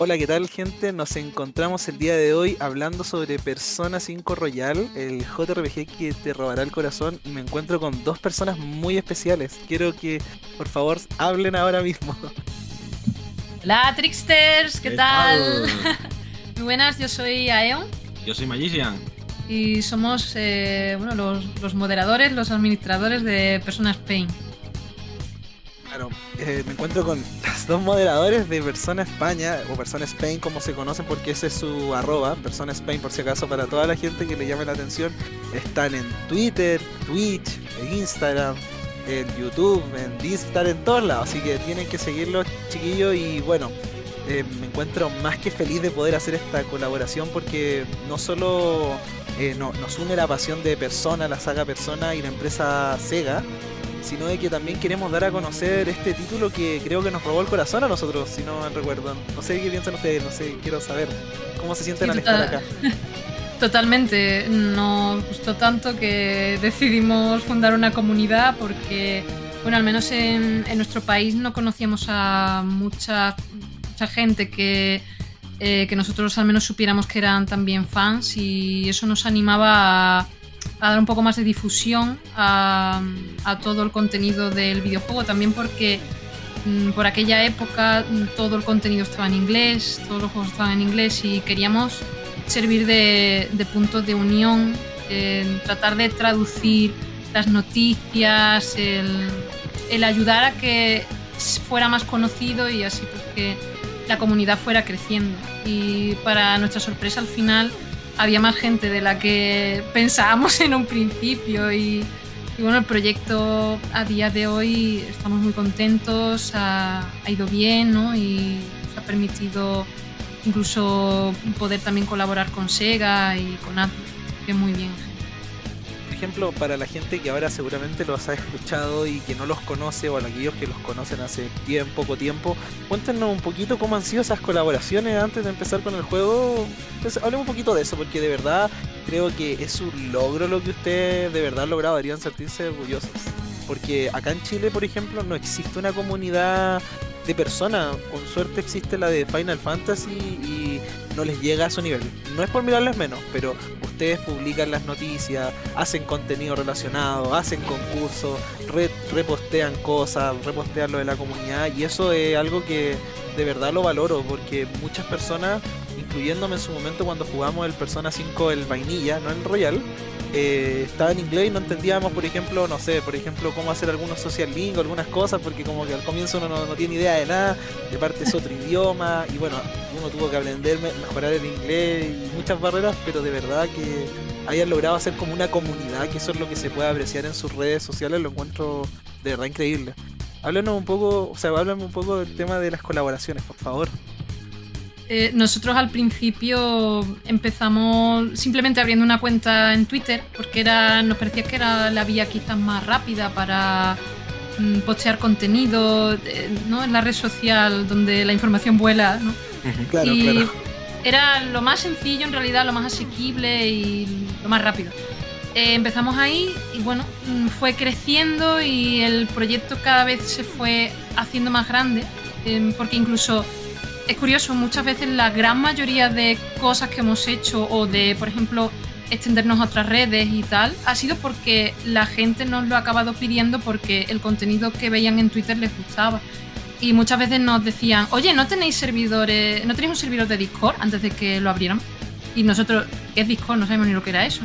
Hola, ¿qué tal gente? Nos encontramos el día de hoy hablando sobre Persona 5 Royal, el JRPG que te robará el corazón y me encuentro con dos personas muy especiales. Quiero que por favor hablen ahora mismo. Hola Tricksters, ¿qué, tal? muy buenas, yo soy Aeon. Yo soy Magician. Y somos eh, bueno, los, los moderadores, los administradores de Persona Spain. Claro, eh, me encuentro con los dos moderadores de Persona España, o Persona Spain como se conocen porque ese es su arroba, Persona Spain por si acaso para toda la gente que le llame la atención. Están en Twitter, Twitch, en Instagram, en YouTube, en Discord, en todos lados. Así que tienen que seguirlos chiquillos y bueno, eh, me encuentro más que feliz de poder hacer esta colaboración porque no solo eh, nos une la pasión de Persona, la saga Persona y la empresa Sega, sino de que también queremos dar a conocer este título que creo que nos robó el corazón a nosotros, si no me recuerdan. No sé qué piensan ustedes, no sé, quiero saber cómo se sienten al estar acá. Totalmente, nos gustó tanto que decidimos fundar una comunidad porque, bueno, al menos en, nuestro país no conocíamos a mucha, mucha gente que, eh, que nosotros al menos supiéramos que eran también fans y eso nos animaba a a dar un poco más de difusión a, todo el contenido del videojuego, también porque mm, por aquella época mm, todo el contenido estaba en inglés, todos los juegos estaban en inglés y queríamos servir de, punto de unión, tratar de traducir las noticias, el, ayudar a que fuera más conocido y así pues que la comunidad fuera creciendo. Y para nuestra sorpresa al final había más gente de la que pensábamos en un principio y, bueno, el proyecto a día de hoy estamos muy contentos, ha, ido bien ¿no? y nos ha permitido incluso poder también colaborar con Sega y con Atlus, que muy bien ejemplo, para la gente que ahora seguramente los ha escuchado y que no los conoce, o a aquellos que los conocen hace tiempo, poco tiempo, cuéntenos un poquito cómo han sido esas colaboraciones antes de empezar con el juego. Pues, hablemos un poquito de eso, porque de verdad creo que es un logro lo que ustedes de verdad han logrado, deberían sentirse orgullosos. Porque acá en Chile, por ejemplo, no existe una comunidad de personas. Con suerte existe la de Final Fantasy y no les llega a su nivel. No es por mirarles menos, pero ustedes publican las noticias, hacen contenido relacionado, hacen concursos, repostean cosas, repostean lo de la comunidad y eso es algo que de verdad lo valoro porque muchas personas, incluyéndome en su momento cuando jugamos el Persona 5 el vainilla, no el Royal, eh, estaba en inglés y no entendíamos, por ejemplo, no sé, por ejemplo, cómo hacer algunos social link o algunas cosas, porque como que al comienzo uno no, tiene idea de nada, de parte es otro idioma, y bueno, uno tuvo que aprender, mejorar el inglés y muchas barreras, pero de verdad que hayan logrado hacer como una comunidad, que eso es lo que se puede apreciar en sus redes sociales, lo encuentro de verdad increíble. Háblanos un poco, o sea, háblame un poco del tema de las colaboraciones, por favor. Eh, nosotros al principio empezamos simplemente abriendo una cuenta en Twitter porque era, nos parecía que era la vía quizás más rápida para mm, postear contenido eh, ¿no? en la red social donde la información vuela. ¿no? Claro, y Era lo más sencillo en realidad, lo más asequible y lo más rápido. Eh, empezamos ahí y bueno, mm, fue creciendo y el proyecto cada vez se fue haciendo más grande porque incluso es curioso, muchas veces la gran mayoría de cosas que hemos hecho o de, por ejemplo, extendernos a otras redes y tal, ha sido porque la gente nos lo ha acabado pidiendo porque el contenido que veían en Twitter les gustaba. Y muchas veces nos decían, oye, ¿no tenéis servidores, no tenéis un servidor de Discord antes de que lo abrieran? Y nosotros, ¿qué es Discord? No sabemos ni lo que era eso.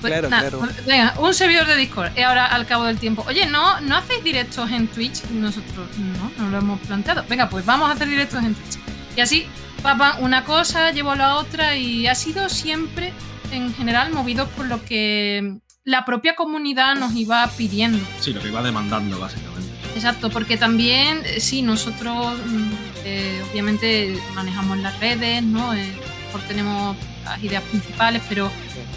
Pues, claro, claro. Pues, venga, un servidor de Discord. Y ahora, al cabo del tiempo, oye, ¿no, ¿no hacéis directos en Twitch? Y nosotros, no, no lo hemos planteado. Venga, pues vamos a hacer directos en Twitch. Y así, papá, una cosa llevó a la otra y ha sido siempre, en general, movido por lo que la propia comunidad nos iba pidiendo. Sí, lo que iba demandando, básicamente. Exacto, porque también, eh, sí, nosotros mm, eh, obviamente manejamos las redes, ¿no? Eh, tenemos las ideas principales, pero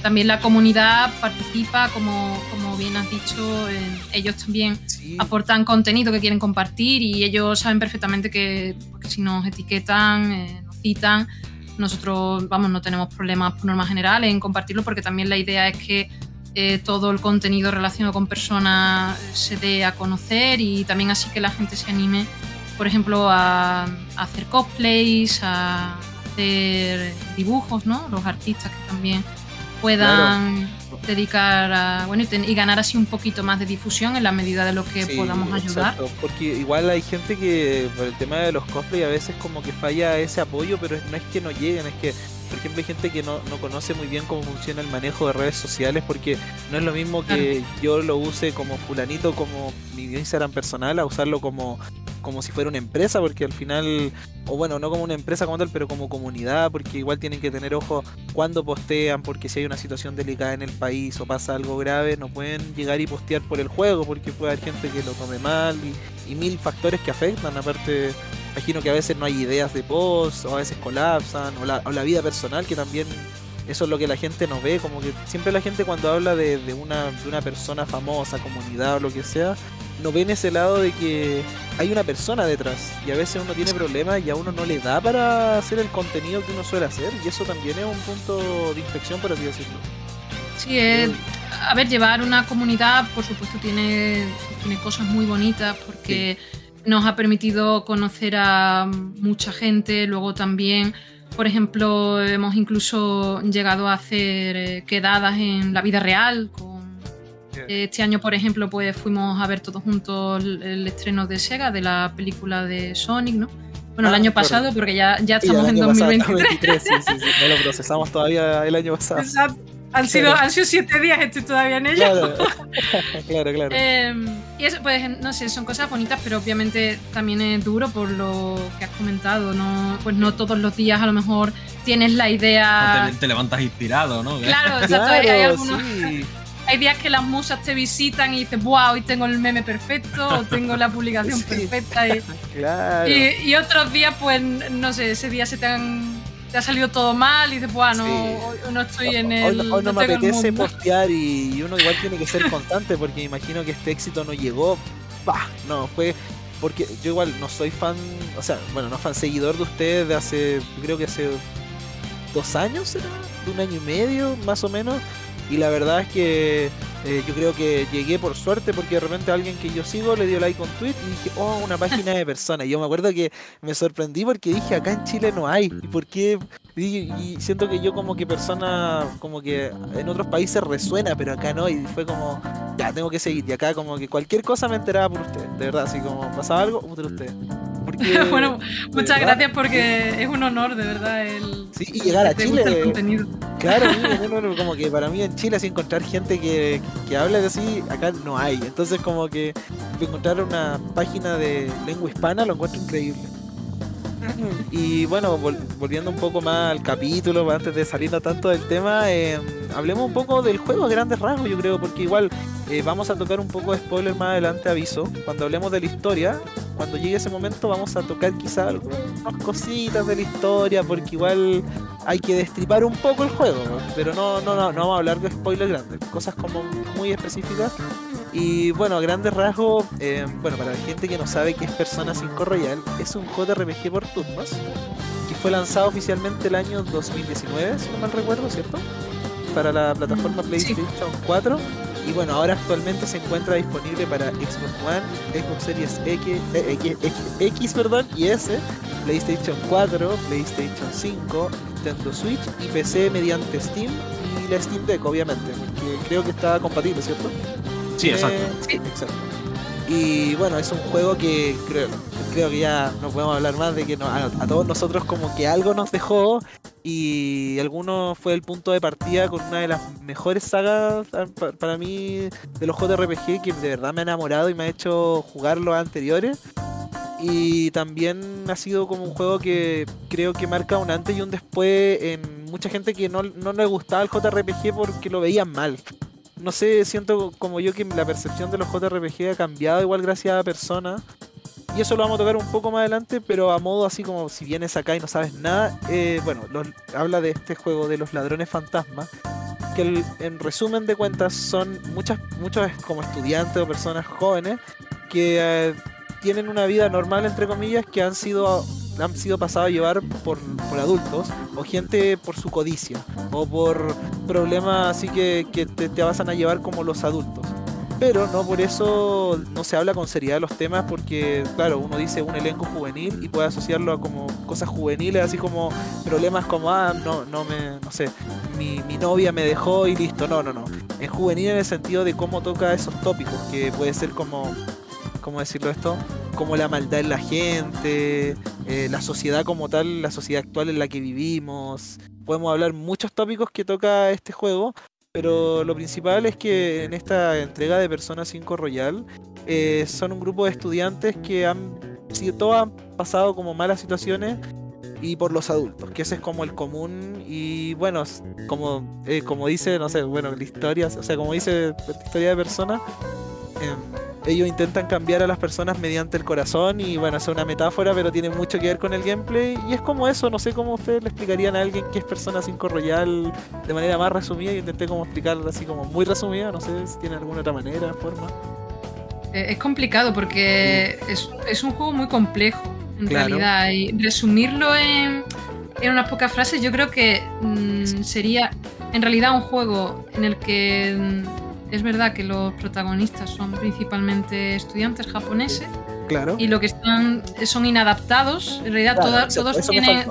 también la comunidad participa, como, como bien has dicho, ellos también aportan contenido que quieren compartir y ellos saben perfectamente que, si nos etiquetan, eh, nos citan, nosotros, vamos, no tenemos problemas por norma general en compartirlo porque también la idea es que eh, todo el contenido relacionado con personas se dé a conocer y también así que la gente se anime por ejemplo, a, a hacer cosplays, a hacer dibujos, ¿no? Los artistas que también puedan dedicar a, bueno, y, ten- y ganar así un poquito más de difusión en la medida de lo que Sí, podamos ayudar. exacto, porque igual hay gente que por el tema de los cosplay a veces como que falla ese apoyo, pero no es que no lleguen, es que por ejemplo hay gente que no, no conoce muy bien cómo funciona el manejo de redes sociales porque no es lo mismo que yo lo use como fulanito como mi Instagram personal a usarlo como como si fuera una empresa porque al final o bueno no como una empresa como tal pero como comunidad porque igual tienen que tener ojo cuando postean porque si hay una situación delicada en el país o pasa algo grave no pueden llegar y postear por el juego porque puede haber gente que lo tome mal y, y mil factores que afectan aparte imagino que a veces no hay ideas de post o a veces colapsan o la, o la vida personal que también eso es lo que la gente no ve como que siempre la gente cuando habla de, de una, de una persona famosa comunidad o lo que sea no ven ese lado de que hay una persona detrás y a veces uno tiene problemas y a uno no le da para hacer el contenido que uno suele hacer y eso también es un punto de inflexión por así decirlo. Sí, es- a ver, llevar una comunidad, por supuesto, tiene, tiene cosas muy bonitas porque nos ha permitido conocer a mucha gente. Luego también, por ejemplo, hemos incluso llegado a hacer eh, quedadas en la vida real. Con, este año, por ejemplo, pues fuimos a ver todos juntos el, estreno de Sega, de la película de Sonic, ¿no? Bueno, el Ah, año pasado, porque ya, ya estamos en año pasado, 2023. 23, sí, sí, sí, no lo procesamos todavía el año pasado Exacto. Han sido, Claro. han sido siete días, estoy todavía en ello. claro claro claro Eh, y eso, pues, no sé, son cosas bonitas, pero obviamente también es duro por lo que has comentado. No, pues no todos los días a lo mejor tienes la idea. Te, te levantas inspirado, ¿no? Claro, exacto. hay- hay, Claro, algunos- sí. hay días que las musas te visitan y dices, wow, hoy tengo el meme perfecto, o tengo la publicación Sí. perfecta. Y, Claro. y, y otros días, pues, no sé, ese día se te han. Te ha salido todo mal y dices, bueno, Sí. hoy no estoy en Hoy el. no- hoy no me apetece mundo". postear y, y uno igual tiene que ser constante porque me imagino que este éxito no llegó. Bah, no, fue porque yo igual no soy fan, o sea, bueno, no fan seguidor de ustedes de hace, creo que hace dos años, ¿será? De un año y medio, más o menos. Y la verdad es que eh, yo creo que llegué por suerte porque de repente alguien que yo sigo le dio like un tweet y dije, oh, una página de personas. Y yo me acuerdo que me sorprendí porque dije, acá en Chile no hay. ¿Y por qué? Y, y siento que yo como que persona, como que en otros países resuena, pero acá no. Y fue como, ya, tengo que seguir. Y acá como que cualquier cosa me enteraba por usted. De verdad, así como pasaba algo, por usted. Porque, bueno, muchas verdad, gracias porque es un honor, de verdad, el. Sí, y llegar a Chile. Claro, como que para mí en Chile así encontrar gente que, que hable de así, acá no hay. Entonces como que encontrar una página de lengua hispana lo encuentro increíble. Y bueno, vol- volviendo un poco más al capítulo, antes de salirnos tanto del tema, eh, hablemos un poco del juego a grandes rasgos, yo creo, porque igual eh, vamos a tocar un poco de spoiler más adelante, aviso. Cuando hablemos de la historia, cuando llegue ese momento vamos a tocar quizá algunas cositas de la historia, porque igual hay que destripar un poco el juego, pero no, no, no, no vamos a hablar de spoilers grandes, cosas como muy específicas. Y bueno, a grandes rasgos, eh, bueno, para la gente que no sabe qué es Persona 5 Royal, es un JRPG por turnos que fue lanzado oficialmente el año 2019, si no mal recuerdo, ¿cierto? Para la plataforma Sí. PlayStation 4. Y bueno, ahora actualmente se encuentra disponible para Xbox One, Xbox Series X, eh, X, X- X, perdón, y S, PlayStation 4, PlayStation 5, Nintendo Switch y PC mediante Steam y la Steam Deck, obviamente, porque creo que está compatible, ¿cierto? Sí, exacto. Eh, Sí. exacto. Y bueno, es un juego que creo, creo que ya no podemos hablar más de que no- a, a todos nosotros como que algo nos dejó y alguno fue el punto de partida con una de las mejores sagas ah, pa- para mí de los JRPG que de verdad me ha enamorado y me ha hecho jugar los anteriores. Y también ha sido como un juego que creo que marca un antes y un después en mucha gente que no, no le gustaba el JRPG porque lo veían mal no sé, siento como yo que la percepción de los JRPG ha cambiado igual gracias a Persona. Y eso lo vamos a tocar un poco más adelante, pero a modo así como si vienes acá y no sabes nada, eh, bueno, habla de este juego de los ladrones fantasmas, que en resumen de cuentas son muchas, muchos como estudiantes o personas jóvenes que eh, tienen una vida normal, entre comillas, que han sido han sido pasados a llevar por, por adultos o gente por su codicia o por problemas así que, que te, te a llevar como los adultos. pero no por eso no se habla con seriedad de los temas porque, claro, uno dice un elenco juvenil y puede asociarlo a como cosas juveniles, así como problemas como, ah, no, no me, no sé, mi, mi novia me dejó y listo, no, no, no. Es juvenil en el sentido de cómo toca esos tópicos, que puede ser como, ¿cómo decirlo esto? Como la maldad en la gente, eh, la sociedad como tal, la sociedad actual en la que vivimos. Podemos hablar muchos tópicos que toca este juego, pero lo principal es que en esta entrega de Persona 5 Royal eh, son un grupo de estudiantes que han sido todos han pasado como malas situaciones y por los adultos, que ese es como el común y bueno, como, eh, como dice, no sé, bueno, la historia, o sea, como dice historia de Persona, em, ellos intentan cambiar a las personas mediante el corazón y bueno, es una metáfora, pero tiene mucho que ver con el gameplay y es como eso, no sé cómo ustedes le explicarían a alguien que es Persona 5 Royal de manera más resumida, yo intenté como explicarlo así como muy resumida, no sé si tiene alguna otra manera, forma. Eh, Es complicado porque es, es un juego muy complejo, en Claro. realidad. Y resumirlo en, en unas pocas frases, yo creo que mm, sería en realidad un juego en el que mm, es verdad que los protagonistas son principalmente estudiantes japoneses Claro. y lo que están son inadaptados. En realidad, Claro, todos eso tienen,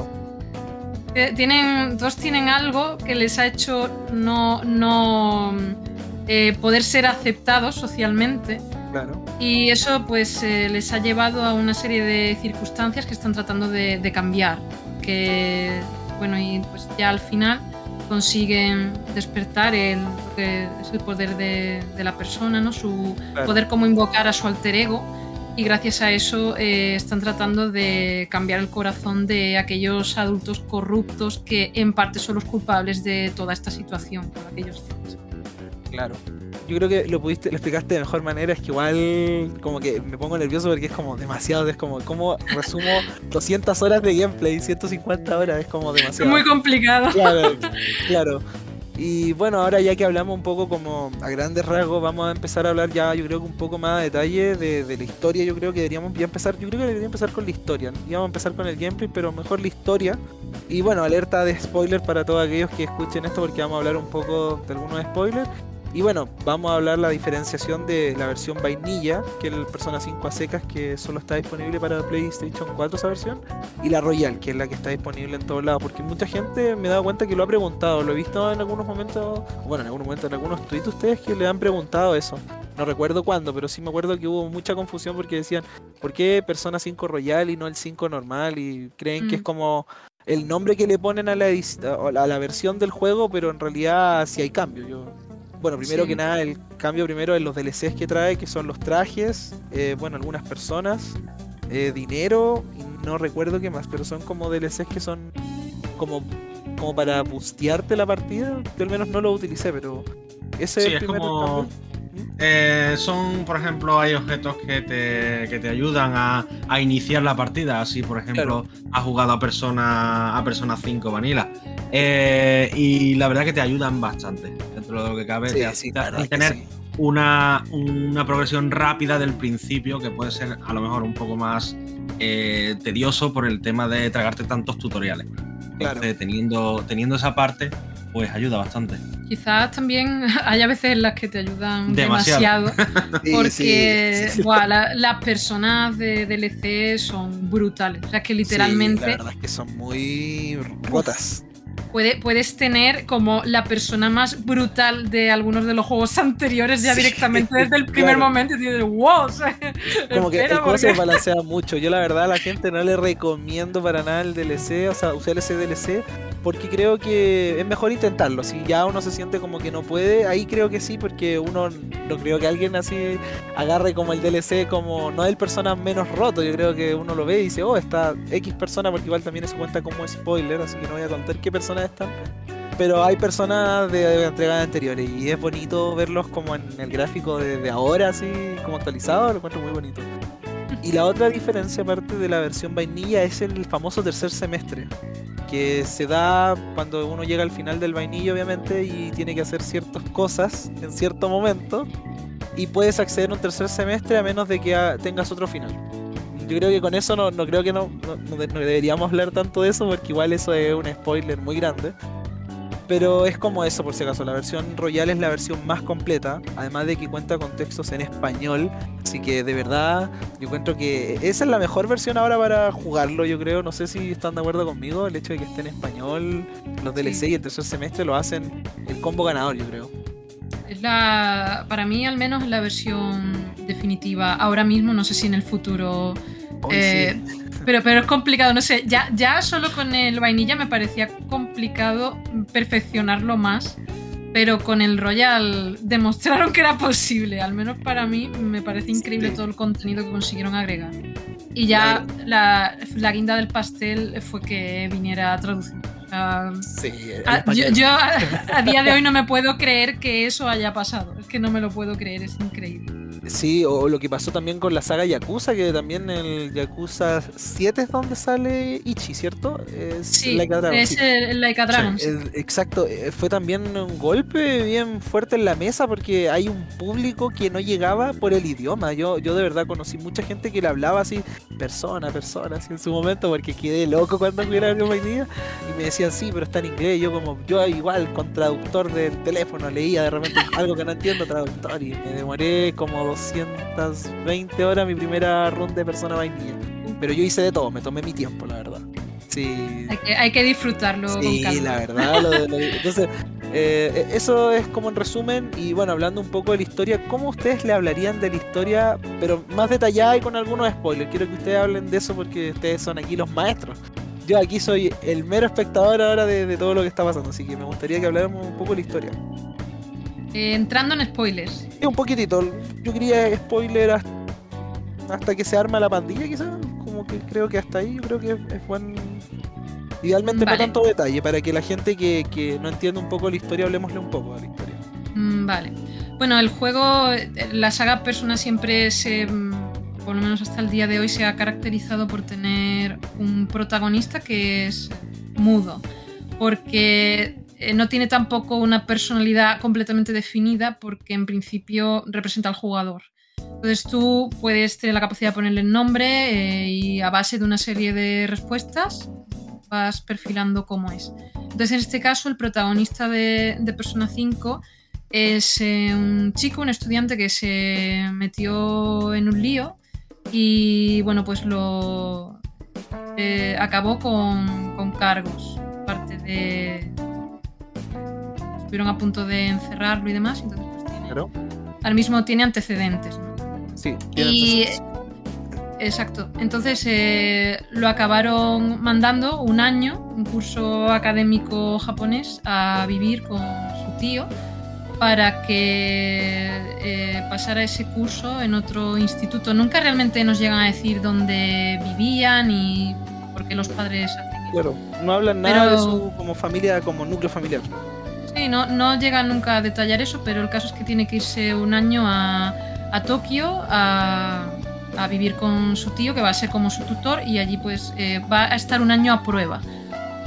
tienen, todos tienen algo que les ha hecho no, no eh, poder ser aceptados socialmente. Claro. Y eso pues eh, les ha llevado a una serie de circunstancias que están tratando de, de cambiar. Que bueno, y pues ya al final consiguen despertar el, lo que es el poder de, de la persona, ¿no? Su Claro. poder como invocar a su alter ego. Y gracias a eso eh, están tratando de cambiar el corazón de aquellos adultos corruptos que en parte son los culpables de toda esta situación por aquellos. Claro. Yo creo que lo pudiste, lo explicaste de mejor manera, es que igual como que me pongo nervioso porque es como demasiado, es como, como resumo 200 horas de gameplay, 150 horas, es como Es demasiado. muy complicado. Claro, claro. Y bueno, ahora ya que hablamos un poco como a grandes rasgos, vamos a empezar a hablar ya, yo creo que un poco más a detalle de, de la historia. Yo creo que deberíamos ya empezar, yo creo que deberíamos empezar con la historia. Íbamos a empezar con el gameplay, pero mejor la historia. Y bueno, alerta de spoiler para todos aquellos que escuchen esto porque vamos a hablar un poco de algunos spoilers. Y bueno, vamos a hablar la diferenciación de la versión vainilla, que es el Persona 5 a secas, que solo está disponible para PlayStation 4 esa versión, y la Royal, que es la que está disponible en todos lados, porque mucha gente me he dado cuenta que lo ha preguntado, lo he visto en algunos momentos, bueno, en algunos momentos, en algunos tweets ustedes que le han preguntado eso. No recuerdo cuándo, pero sí me acuerdo que hubo mucha confusión porque decían, ¿por qué Persona 5 Royal y no el 5 normal? Y creen que es Mm. como el nombre que le ponen a la, a la versión del juego, pero en realidad sí hay cambio. Yo, bueno, primero Sí. que nada, el cambio primero en los DLCs que trae, que son los trajes, eh, bueno, algunas personas, eh, dinero, y no recuerdo qué más, pero son como DLCs que son como, como para bustearte la partida. Yo al menos no lo utilicé, pero ese Sí, es el primer como-. Eh, son, por ejemplo, hay objetos que te, que te ayudan a, a iniciar la partida. Así, por ejemplo, has jugado a Persona, a Persona 5 Vanilla. Eh, y la verdad que te ayudan bastante. Dentro de lo que cabe, Sí, te, te tener sí. una, una progresión rápida del principio que puede ser a lo mejor un poco más eh, tedioso por el tema de tragarte tantos tutoriales. Claro. Entonces, teniendo, teniendo esa parte, pues ayuda bastante. Quizás también hay a veces en las que te ayudan Demasiado. demasiado, Sí, porque sí, sí. buah, la- las personas de DLC son brutales. O sea, que Sí, literalmente la verdad es que son muy rotas. Puede- puedes tener como la persona más brutal de algunos de los juegos anteriores ya Sí, directamente desde el primer claro. momento. Y dices, wow, o sea, Como que el juego se porque- balancea mucho. Yo la verdad a la gente no le recomiendo para nada el DLC, o sea, usar ese DLC, porque creo que es mejor intentarlo. Si ya uno se siente como que no puede, ahí creo que sí, porque uno no creo que alguien así agarre como el DLC como no el persona menos roto. Yo creo que uno lo ve y dice, oh, está X persona, porque igual también eso cuenta como spoiler, así que no voy a contar qué Pero hay personas de, de entregas anteriores y es bonito verlos como en el gráfico de, de ahora, así como actualizado, lo encuentro muy bonito. Y la otra diferencia, aparte de la versión vainilla, es el famoso tercer semestre, que se da cuando uno llega al final del vainilla, obviamente, y tiene que hacer ciertas cosas en cierto momento, y puedes acceder a un tercer semestre a menos de que tengas otro final. Yo creo que con eso no, no creo que no, no- no de- no deberíamos hablar tanto de eso, porque igual eso es un spoiler muy grande. Pero es como eso, por si acaso. La versión Royal es la versión más completa. Además de que cuenta con textos en español. Así que de verdad, yo encuentro que esa es la mejor versión ahora para jugarlo, yo creo. No sé si están de acuerdo conmigo. El hecho de que esté en español, los DLC y el tercer semestre lo hacen el combo ganador, yo creo. Es la. Para mí, al menos, la versión definitiva. Ahora mismo, no sé si en el futuro. Eh, pero, pero es complicado, no sé, ya, ya solo con el vainilla me parecía complicado perfeccionarlo más, pero con el Royal demostraron que era posible, al menos para mí me parece increíble todo el contenido que consiguieron agregar. Y ya la, la guinda del pastel fue que viniera a traducir. sí, a, yo, yo a día de hoy no me puedo creer que eso haya pasado, es que no me lo puedo creer, es increíble. Sí, o lo que pasó también con la saga Yakuza, que también el Yakuza 7 es donde sale Ichi, ¿cierto? Es sí, es el Laika Dragon. exacto, eh, fue también un golpe bien fuerte en la mesa porque hay un público que no llegaba por el idioma. Yo, yo de verdad conocí mucha gente que le hablaba así, persona, persona, así en su momento, porque quedé loco cuando a la día y me decían, sí, pero está en inglés. yo como, yo igual con traductor del teléfono leía de repente algo que no entiendo, traductor, y me demoré como 220 horas mi primera ronda de persona vainilla. Pero yo hice de todo, me tomé mi tiempo, la verdad. Sí. Hay que, disfrutarlo. Sí, la verdad. entonces, eh, eso es como en resumen. Y bueno, hablando un poco de la historia, ¿cómo ustedes le hablarían de la historia, pero más detallada y con algunos spoilers? Quiero que ustedes hablen de eso porque ustedes son aquí los maestros. Yo aquí soy el mero espectador ahora de, de todo lo que está pasando, así que me gustaría que habláramos un poco de la historia. Eh, entrando en spoilers. un poquitito. Yo quería spoiler hasta, que se arma la pandilla, quizás. Como que creo que hasta ahí, yo creo que es, buen. Idealmente no tanto detalle, para que la gente que, no entiende un poco la historia, hablemosle un poco de la historia. Mm, vale. Bueno, el juego, la saga Persona siempre se, mm, por lo menos hasta el día de hoy, se ha caracterizado por tener un protagonista que es mudo. Porque eh, no tiene tampoco una personalidad completamente definida porque en principio representa al jugador. Entonces tú puedes tener la capacidad de ponerle el nombre eh, y a base de una serie de respuestas vas perfilando cómo es. Entonces en este caso el protagonista de, Persona 5 es eh, un chico, un estudiante que se metió en un lío y bueno pues lo acabó con, con cargos, parte de, estuvieron a punto de encerrarlo y demás, entonces pues tiene, Pero... ahora mismo tiene antecedentes. Sí, tiene y, Exacto. Entonces eh, lo acabaron mandando un año, un curso académico japonés, a vivir con su tío para que eh, pasara ese curso en otro instituto. Nunca realmente nos llegan a decir dónde vivían y por qué los padres hacen eso. Claro, no hablan nada de su como familia, como núcleo familiar. Sí, no, no llega nunca a detallar eso, pero el caso es que tiene que irse un año a, Tokio a, vivir con su tío, que va a ser como su tutor, y allí pues eh, va a estar un año a prueba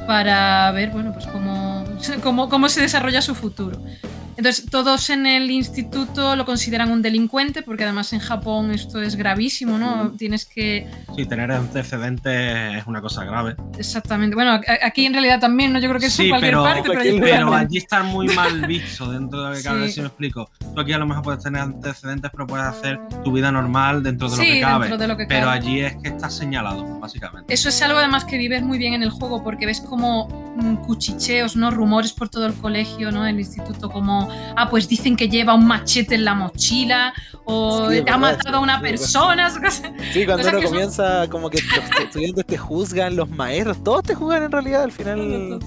para ver, bueno, pues cómo, cómo, cómo se desarrolla su futuro. Entonces, todos en el instituto lo consideran un delincuente, porque además en Japón esto es gravísimo, ¿no? Tienes que. Sí, tener antecedentes es una cosa grave. Exactamente. Bueno, aquí en realidad también, ¿no? Yo creo que es en cualquier parte, pero, pero allí está muy mal visto dentro de lo que cabe, si me explico. Tú aquí a lo mejor puedes tener antecedentes, pero puedes hacer tu vida normal dentro de lo que cabe. Dentro de lo que pero allí es que estás señalado, básicamente. Eso es algo además que vives muy bien en el juego, porque ves como mm, cuchicheos, ¿no? Rumores por todo el colegio, ¿no? El instituto, como ah, pues dicen que lleva un machete en la mochila o ha matado a una persona. Sí, cuando uno comienza, como que los estudiantes te juzgan, los maestros, todos te juzgan en realidad al final.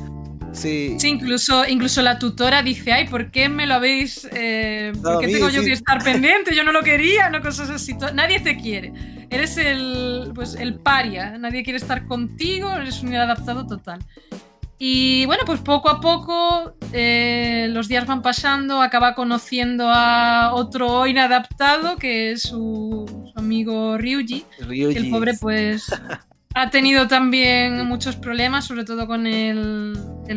Sí. sí, incluso, incluso la tutora dice, ay, ¿por qué me lo habéis... Eh, ¿Por qué tengo yo que estar pendiente? Yo no lo quería, no cosas así. Nadie te quiere. Eres el, pues, el paria. Nadie quiere estar contigo, eres un inadaptado total. Y bueno, pues poco a poco eh, los días van pasando, acaba conociendo a otro inadaptado que es su, amigo Ryuji. el pobre pues ha tenido también muchos problemas, sobre todo con el,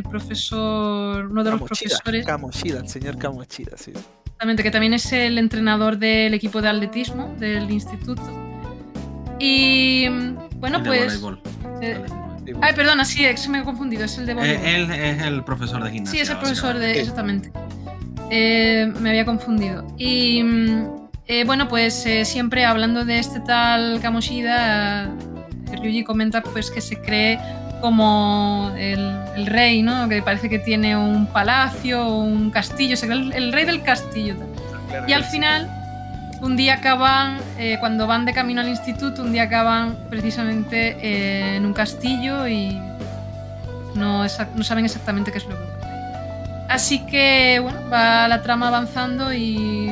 profesor, uno de los profesores. Kamoshida, el señor Kamoshida, sí. Exactamente, que también es el entrenador del equipo de atletismo del instituto. Y bueno, pues... Ay, perdona, sí, me he confundido, es el de voleibol. Eh, él es el profesor de gimnasia. Sí, es el profesor de. Exactamente. Eh, me había confundido. Y eh, bueno, pues eh, siempre hablando de este tal Kamoshida, Ryuji comenta pues que se cree como el, el rey, ¿no? Que parece que tiene un palacio, un castillo, se cree el, el rey del castillo. Claro Y al final, un día acaban, eh, cuando van de camino al instituto, un día acaban precisamente eh, en un castillo y no, saben exactamente qué es lo que ocurre. Así que, bueno, va la trama avanzando y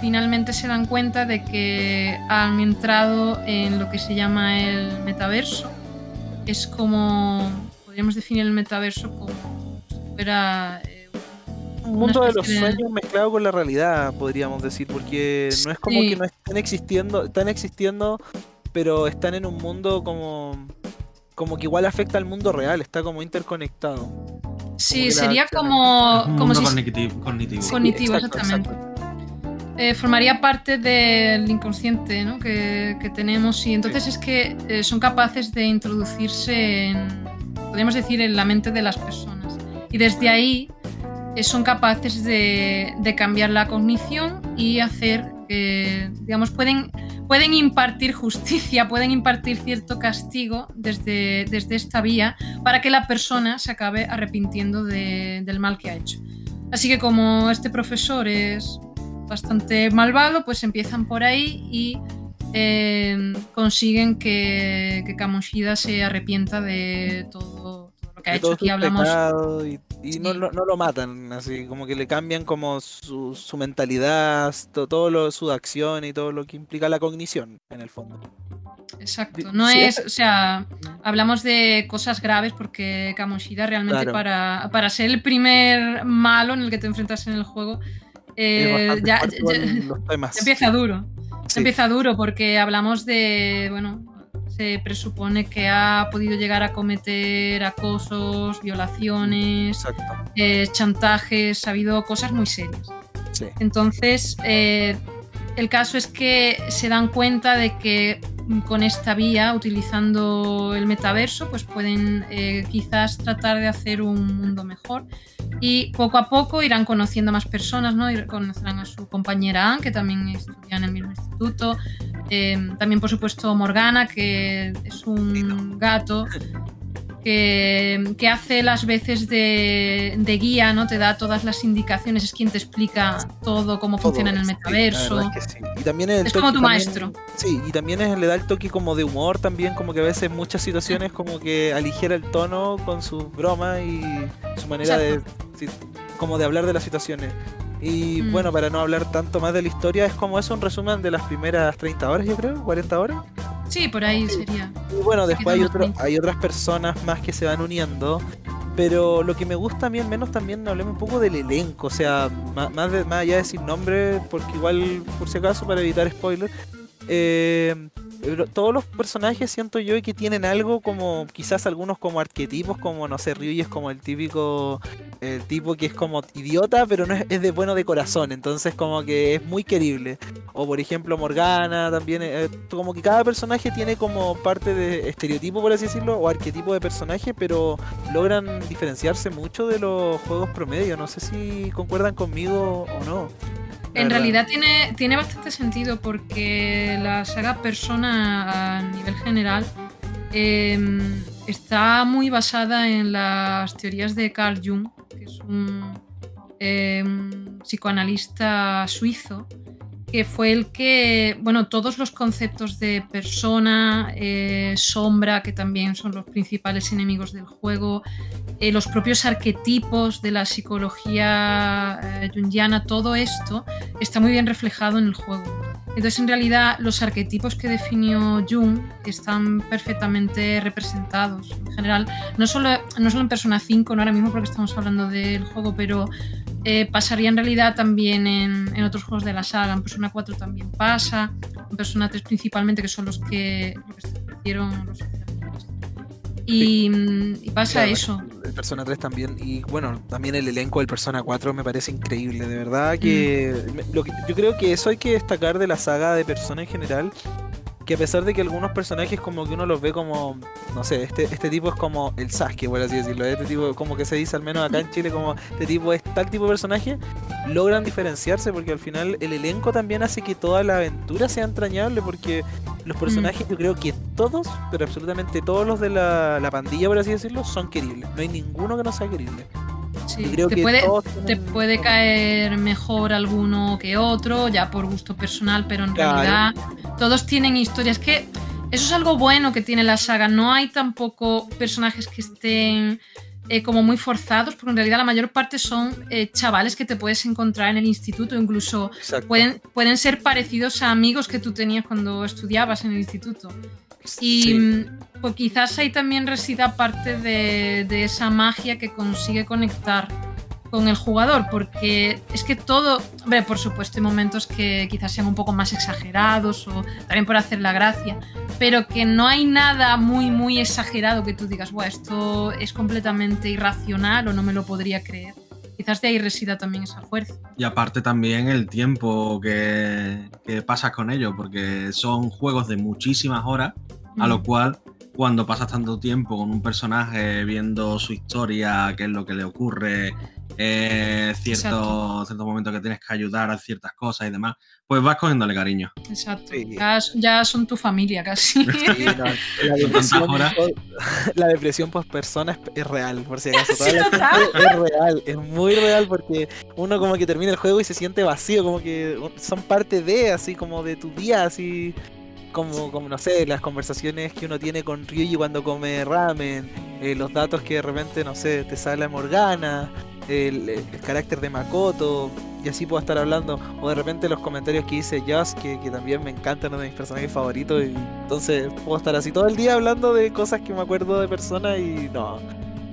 finalmente se dan cuenta de que han entrado en lo que se llama el metaverso. Es como, podríamos definir el metaverso como si fuera... eh, un mundo de los sueños mezclado con la realidad, podríamos decir, porque no es como Sí. que no están existiendo, están existiendo, pero están en un mundo como como que igual afecta al mundo real, está como interconectado. Sí, sería como, Un como mundo si cognitivo. cognitivo. Sí. Cognitivo, exacto, exactamente. exacto. eh, formaría parte del inconsciente ¿no? que, que tenemos y entonces es que eh, son capaces de introducirse en, podríamos decir, en la mente de las personas. Y desde ahí son capaces de, de cambiar la cognición y hacer que, digamos, pueden, pueden impartir justicia, pueden impartir cierto castigo desde, desde esta vía para que la persona se acabe arrepintiendo de- del mal que ha hecho. Así que como este profesor es bastante malvado, pues empiezan por ahí y eh, consiguen que, que Kamoshida se arrepienta de todo, todo lo que ha De hecho. Aquí hablamos y, y no, Sí. lo- no lo matan, así como que le cambian como su, su mentalidad, to- todo lo, su acción y todo lo que implica la cognición, en el fondo. Exacto, no sí, es, o sea, hablamos de cosas graves porque Kamoshida realmente Claro. para, para ser el primer malo en el que te enfrentas en el juego, eh, ya, empieza duro. Sí. Empieza duro porque hablamos de, bueno, se presupone que ha podido llegar a cometer acosos, violaciones, eh, chantajes, ha habido cosas muy serias. Sí. Entonces, eh, el caso es que se dan cuenta de que con esta vía, utilizando el metaverso, pues pueden eh, quizás tratar de hacer un mundo mejor. Y poco a poco irán conociendo más personas, ¿no? Y conocerán a su compañera Anne, que también estudia en el mismo instituto. Eh, también, por supuesto, Morgana, que es un gato que, que hace las veces de, de guía, ¿no? Te da todas las indicaciones, es quien te explica todo, cómo Todo, funciona en el metaverso. es que sí. Y también Es como tu también- maestro. Sí, y también es- le da el toque como de humor también, como que a veces muchas situaciones como que aligera el tono con sus bromas y su manera de sí, como de hablar de las situaciones. Y Mm. bueno, para no hablar tanto más de la historia, es como eso un resumen de las primeras 30 horas, yo creo, 40 horas. Sí, por ahí sería. Y bueno, después hay, otro, hay otras personas más que se van uniendo. Pero lo que me gusta a mí, al menos también hablemos un poco del elenco. O sea, más, de- más allá de decir nombre, porque igual, por si acaso, para evitar spoilers. Eh, todos los personajes siento yo que tienen algo como, quizás algunos como arquetipos, como no sé, Ryuji es como el típico, el tipo que es como idiota, pero no es, es de bueno de corazón, entonces como que es muy querible. O por ejemplo Morgana también, eh, como que cada personaje tiene como parte de estereotipo, por así decirlo, o arquetipo de personaje, pero logran diferenciarse mucho de los juegos promedio. No sé si concuerdan conmigo o no. En verdad. realidad tiene, tiene bastante sentido porque la saga Persona a nivel general eh, está muy basada en las teorías de Carl Jung, que es un, eh, un psicoanalista suizo, que fue el que, bueno, todos los conceptos de persona, eh, sombra, que también son los principales enemigos del juego, eh, los propios arquetipos de la psicología eh, jungiana, todo esto está muy bien reflejado en el juego. Entonces, en realidad, los arquetipos que definió Jung están perfectamente representados. En general, no solo, no solo en Persona 5, no ahora mismo porque estamos hablando del juego, pero eh, pasaría en realidad también en, en otros juegos de la saga. En Persona 4 también pasa, en Persona 3 principalmente, que son los que, que los oficialistas. Y, y pasa Claro, eso. El Persona 3 también, y bueno, también el elenco del Persona 4 me parece increíble, de verdad que, me- lo que- yo creo que eso hay que destacar de la saga de Persona en general, que a pesar de que algunos personajes como que uno los ve como, no sé, este, este tipo es como el Sasuke, por así decirlo, este tipo como que se dice al menos acá en Chile como este tipo es tal tipo de personaje, logran diferenciarse porque al final el elenco también hace que toda la aventura sea entrañable porque los personajes yo creo que todos, pero absolutamente todos los de la, la pandilla, por así decirlo, son queribles. No hay ninguno que no sea querible. Sí, te, puede, te puede caer mejor alguno que otro, ya por gusto personal, pero en realidad todos tienen historias que eso es algo bueno que tiene la saga. No hay tampoco personajes que estén eh, como muy forzados, porque en realidad la mayor parte son eh, chavales que te puedes encontrar en el instituto, incluso pueden, pueden ser parecidos a amigos que tú tenías cuando estudiabas en el instituto. Y pues quizás ahí también resida parte de, esa magia que consigue conectar con el jugador, porque es que todo, hombre, por supuesto hay momentos que quizás sean un poco más exagerados o también por hacer la gracia, pero que no hay nada muy, muy exagerado que tú digas, bueno, esto es completamente irracional o no me lo podría creer. Quizás de ahí resida también esa fuerza. Y aparte también el tiempo que, que pasas con ellos, porque son juegos de muchísimas horas, a lo cual cuando pasas tanto tiempo con un personaje viendo su historia, qué es lo que le ocurre, eh, ciertos cierto momentos que tienes que ayudar a ciertas cosas y demás, pues vas cogiéndole cariño. Exacto. Ya, son tu familia casi. la, depresión post persona es, real, por si acaso. es real, es muy real porque uno como que termina el juego y se siente vacío, como que son parte de, así como de tu día, así como, como, no sé, las conversaciones que uno tiene con Ryuji cuando come ramen, eh, los datos que de repente, no sé, te sale Morgana, el, carácter de Makoto, y así puedo estar hablando, o de repente los comentarios que dice Just, que, que también me encantan, uno de mis personajes favoritos, y entonces puedo estar así todo el día hablando de cosas que me acuerdo de personas y no.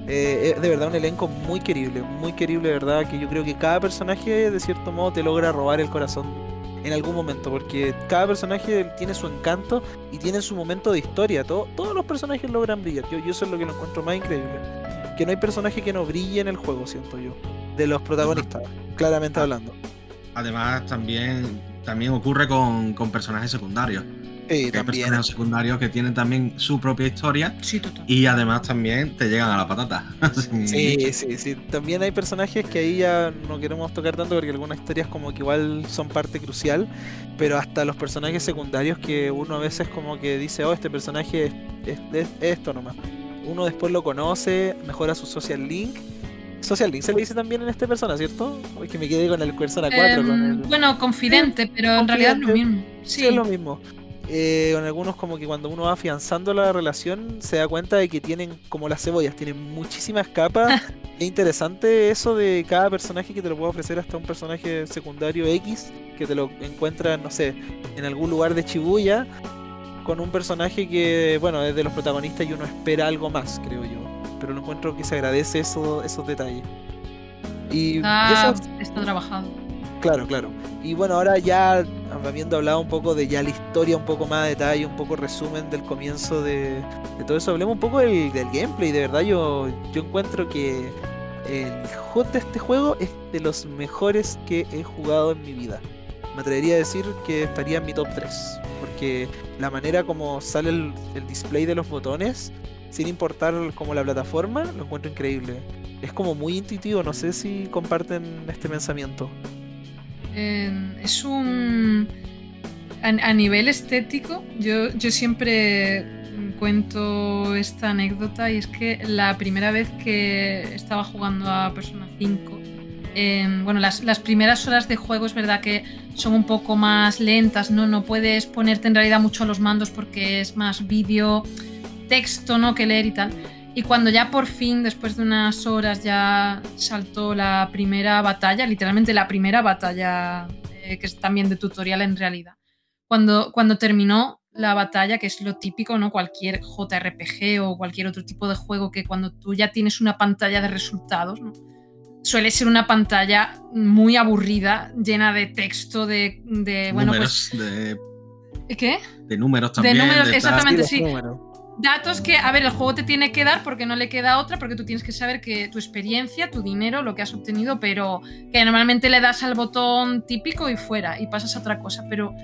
Eh, es de verdad un elenco muy querible, muy querible, de verdad, que yo creo que cada personaje de cierto modo te logra robar el corazón en algún momento, porque cada personaje tiene su encanto y tiene su momento de historia. todos los personajes logran brillar. Yo, yo eso es lo que lo encuentro más increíble. Que no hay personaje que no brille en el juego, siento yo. De los protagonistas, claramente hablando. Además, también, también ocurre con, con personajes secundarios. Sí, hay personajes secundarios que tienen también su propia historia. Sí, total. Y además también te llegan a la patata. sí, sí, sí. También hay personajes que ahí ya no queremos tocar tanto porque algunas historias como que igual son parte crucial. Pero hasta los personajes secundarios que uno a veces como que dice, oh, este personaje es, esto nomás. Uno después lo conoce, mejora su social link Social Link se le dice también en esta persona, ¿cierto? Es que me quedé con el Persona 4. Em, bueno, confidente, pero en realidad es lo mismo. sí, es lo mismo. Eh, con algunos como que cuando uno va afianzando la relación se da cuenta de que tienen como las cebollas, tienen muchísimas capas. es interesante eso de cada personaje que te lo puede ofrecer hasta un personaje secundario X que te lo encuentra, no sé, en algún lugar de Chibuya con un personaje que, bueno, es de los protagonistas y uno espera algo más, creo yo. Pero lo encuentro que se agradece eso, esos detalles. Y ah, está trabajado. Claro, claro. Y bueno, ahora ya habiendo hablado un poco de ya la historia, un poco más de detalle, un poco resumen del comienzo de, todo eso, hablemos un poco del, gameplay. De verdad, yo, yo encuentro que el HUD de este juego es de los mejores que he jugado en mi vida. Me atrevería a decir que estaría en mi top 3. Porque la manera como sale el, display de los botones, sin importar como la plataforma, lo encuentro increíble. Es como muy intuitivo, no sé si comparten este pensamiento. Em, es un... A, nivel estético, yo, yo siempre cuento esta anécdota y es que la primera vez que estaba jugando a Persona 5, em, bueno, las, primeras horas de juego es verdad que son un poco más lentas, ¿no? No puedes ponerte en realidad mucho a los mandos porque es más vídeo, texto, ¿no? Que leer y tal. Y cuando ya por fin, después de unas horas, ya saltó la primera batalla, literalmente la primera batalla, eh, que es también de tutorial en realidad, cuando, cuando terminó la batalla, que es lo típico, ¿no? Cualquier JRPG o cualquier otro tipo de juego que cuando tú ya tienes una pantalla de resultados, ¿no? Suele ser una pantalla muy aburrida, llena de texto, de, de bueno, pues... De... ¿Qué? De números también. De números, exactamente, sí datos que, a ver, el juego te tiene que dar porque no le queda otra, porque tú tienes que saber que tu experiencia, tu dinero, lo que has obtenido, pero que normalmente le das al botón típico y fuera y pasas a otra cosa. Pero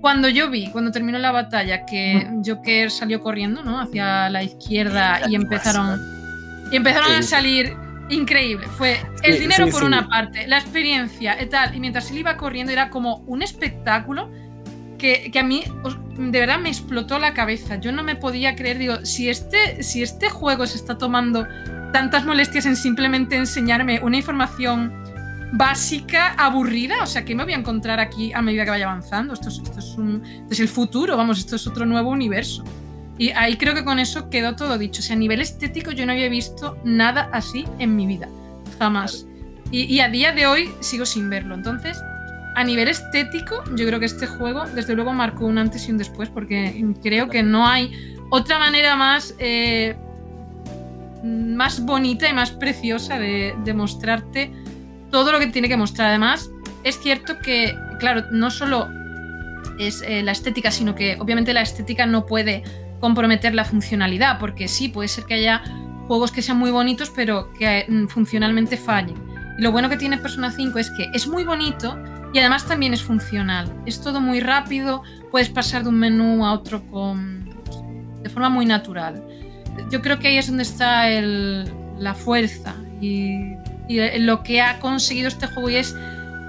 cuando yo vi, cuando terminó la batalla, que Joker salió corriendo, ¿no? Hacia la izquierda y empezaron, y empezaron a salir increíble. Fue el dinero por una parte, la experiencia y tal. Y mientras él iba corriendo era como un espectáculo que, a mí de verdad me explotó la cabeza. Yo no me podía creer, digo, si este, si este juego se está tomando tantas molestias en simplemente enseñarme una información básica, aburrida, o sea, ¿qué me voy a encontrar aquí a medida que vaya avanzando? Esto es, esto es, un, esto es el futuro, vamos, esto es otro nuevo universo. Y ahí creo que con eso quedó todo dicho. O sea, a nivel estético yo no había visto nada así en mi vida. Jamás. Y, y, a día de hoy sigo sin verlo. Entonces, a nivel estético, yo creo que este juego, desde luego, marcó un antes y un después, porque creo que no hay otra manera más, eh, más bonita y más preciosa de, de mostrarte todo lo que tiene que mostrar. Además, es cierto que, claro, no solo es eh, la estética, sino que obviamente la estética no puede comprometer la funcionalidad, porque sí, puede ser que haya juegos que sean muy bonitos, pero que mm, funcionalmente fallen. Y lo bueno que tiene Persona 5 es que es muy bonito y además también es funcional. Es todo muy rápido, puedes pasar de un menú a otro con, de forma muy natural. Yo creo que ahí es donde está la fuerza y, y lo que ha conseguido este juego y es